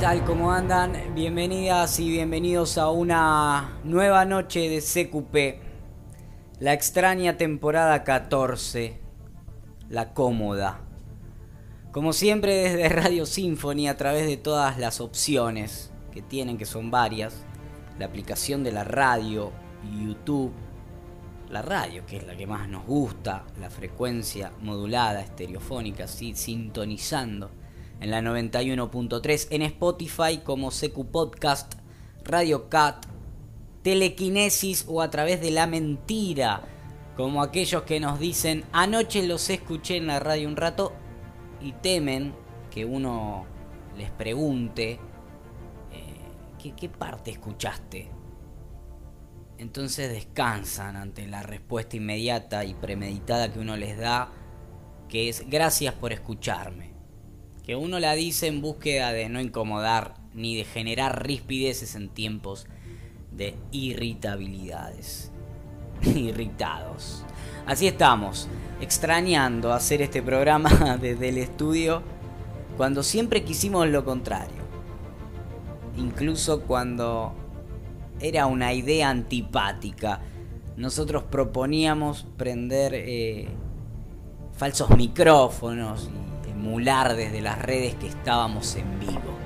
tal? ¿Cómo andan? Bienvenidas y bienvenidos a una nueva noche de CQP. La extraña temporada 14. La cómoda. Como siempre desde Radio Symphony a través de todas las opciones que tienen, que son varias. La aplicación de la radio, YouTube, la radio, que es la que más nos gusta, la frecuencia modulada, estereofónica, así, sintonizando en la 91.3, en Spotify como CQ Podcast, Radio Cat, Telequinesis o a través de la mentira, como aquellos que nos dicen, anoche los escuché en la radio un rato y temen que uno les pregunte, eh, ¿qué parte escuchaste? Entonces descansan ante la respuesta inmediata y premeditada que uno les da, que es gracias por escucharme. Que uno la dice en búsqueda de no incomodar ni de generar rispideces en tiempos de irritabilidades. Irritados. Así estamos, extrañando hacer este programa desde el estudio cuando siempre quisimos lo contrario. Incluso cuando era una idea antipática. Nosotros proponíamos prender eh, falsos micrófonos y desde las redes que estábamos en vivo.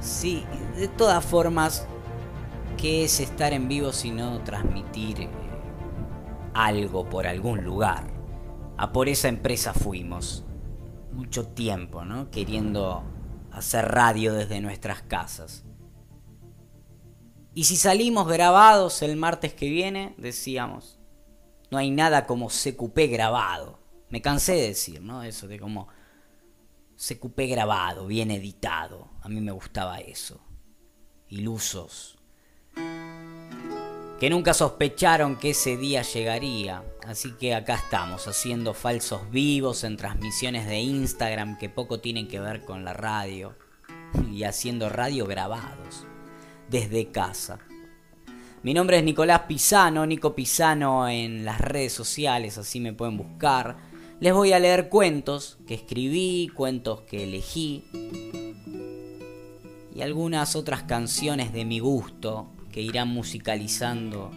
Sí, de todas formas, ¿qué es estar en vivo si no transmitir eh, algo por algún lugar? A por esa empresa fuimos. Mucho tiempo, ¿no? Queriendo hacer radio desde nuestras casas. Y si salimos grabados el martes que viene, decíamos, no hay nada como CQP grabado. Me cansé de decir, ¿no? Eso de como CQP grabado, bien editado. A mí me gustaba eso. Ilusos. Que nunca sospecharon que ese día llegaría. Así que acá estamos, haciendo falsos vivos en transmisiones de Instagram que poco tienen que ver con la radio. Y haciendo radio grabados desde casa. Mi nombre es Nicolás Pisano, Nico Pisano en las redes sociales, así me pueden buscar. Les voy a leer cuentos que escribí, cuentos que elegí y algunas otras canciones de mi gusto que irán musicalizando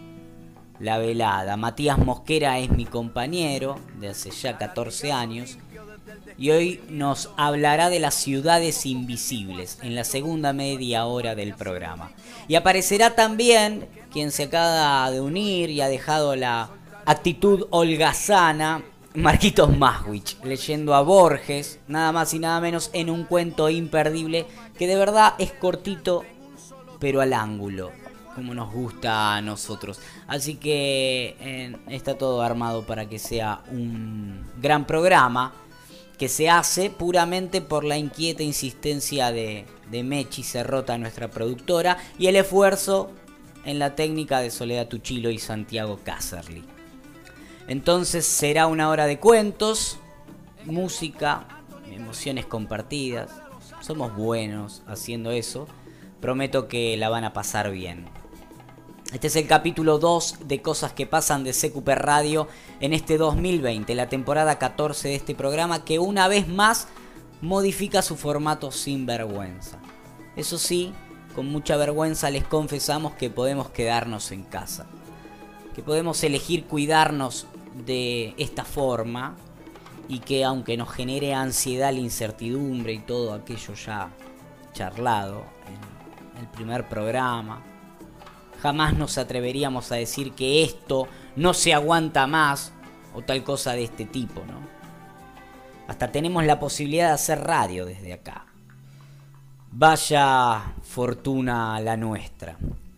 la velada. Matías Mosquera es mi compañero de hace ya 14 años y hoy nos hablará de las ciudades invisibles en la segunda media hora del programa. Y aparecerá también quien se acaba de unir y ha dejado la actitud holgazana, Marquitos Maswich, leyendo a Borges, nada más y nada menos en un cuento imperdible que de verdad es cortito, pero al ángulo, como nos gusta a nosotros. Así que está todo armado para que sea un gran programa que se hace puramente por la inquieta insistencia de, de Mechi Cerrota, nuestra productora, y el esfuerzo en la técnica de Soledad Tuchilo y Santiago Caserly. Entonces será una hora de cuentos, música, emociones compartidas. Somos buenos haciendo eso. Prometo que la van a pasar bien. Este es el capítulo 2 de Cosas que pasan de CQP Radio en este 2020, la temporada 14 de este programa que una vez más modifica su formato sin vergüenza. Eso sí, con mucha vergüenza les confesamos que podemos quedarnos en casa, que podemos elegir cuidarnos de esta forma y que aunque nos genere ansiedad, la incertidumbre y todo aquello ya charlado en el primer programa, jamás nos atreveríamos a decir que esto no se aguanta más o tal cosa de este tipo, ¿no? Hasta tenemos la posibilidad de hacer radio desde acá. Vaya fortuna la nuestra.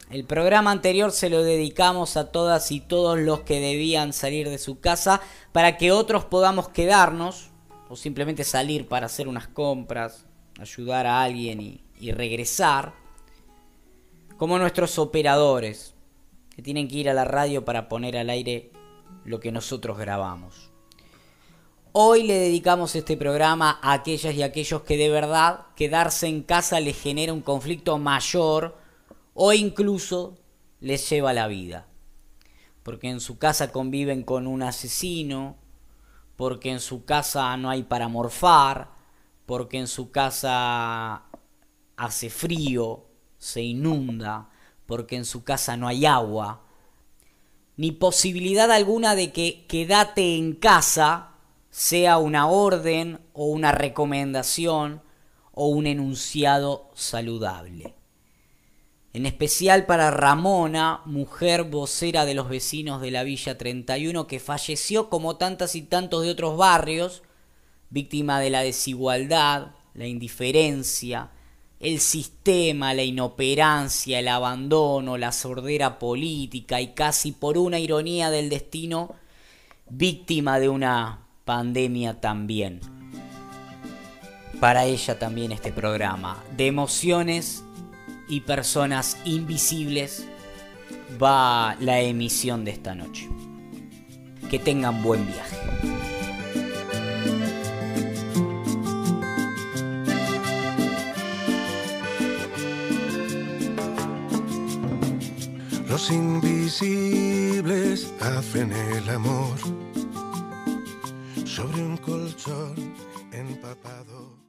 El programa anterior se lo dedicamos a todas y todos los que debían salir de su casa para que otros podamos quedarnos o simplemente salir para hacer unas compras, ayudar a alguien y, regresar como nuestros operadores, que tienen que ir a la radio para poner al aire lo que nosotros grabamos. Hoy le dedicamos este programa a aquellas y aquellos que de verdad quedarse en casa les genera un conflicto mayor o incluso les lleva la vida. Porque en su casa conviven con un asesino, porque en su casa no hay para morfar, porque en su casa hace frío, se inunda, porque en su casa no hay agua, ni posibilidad alguna de que quédate en casa sea una orden o una recomendación o un enunciado saludable. En especial para Ramona, mujer vocera de los vecinos de la Villa 31, que falleció como tantas y tantos de otros barrios, víctima de la desigualdad, la indiferencia, el sistema, la inoperancia, el abandono, la sordera política y casi por una ironía del destino, víctima de una pandemia también. Para ella también este programa de emociones y personas invisibles va la emisión de esta noche. Que tengan buen viaje. Los invisibles hacen el amor sobre un colchón empapado.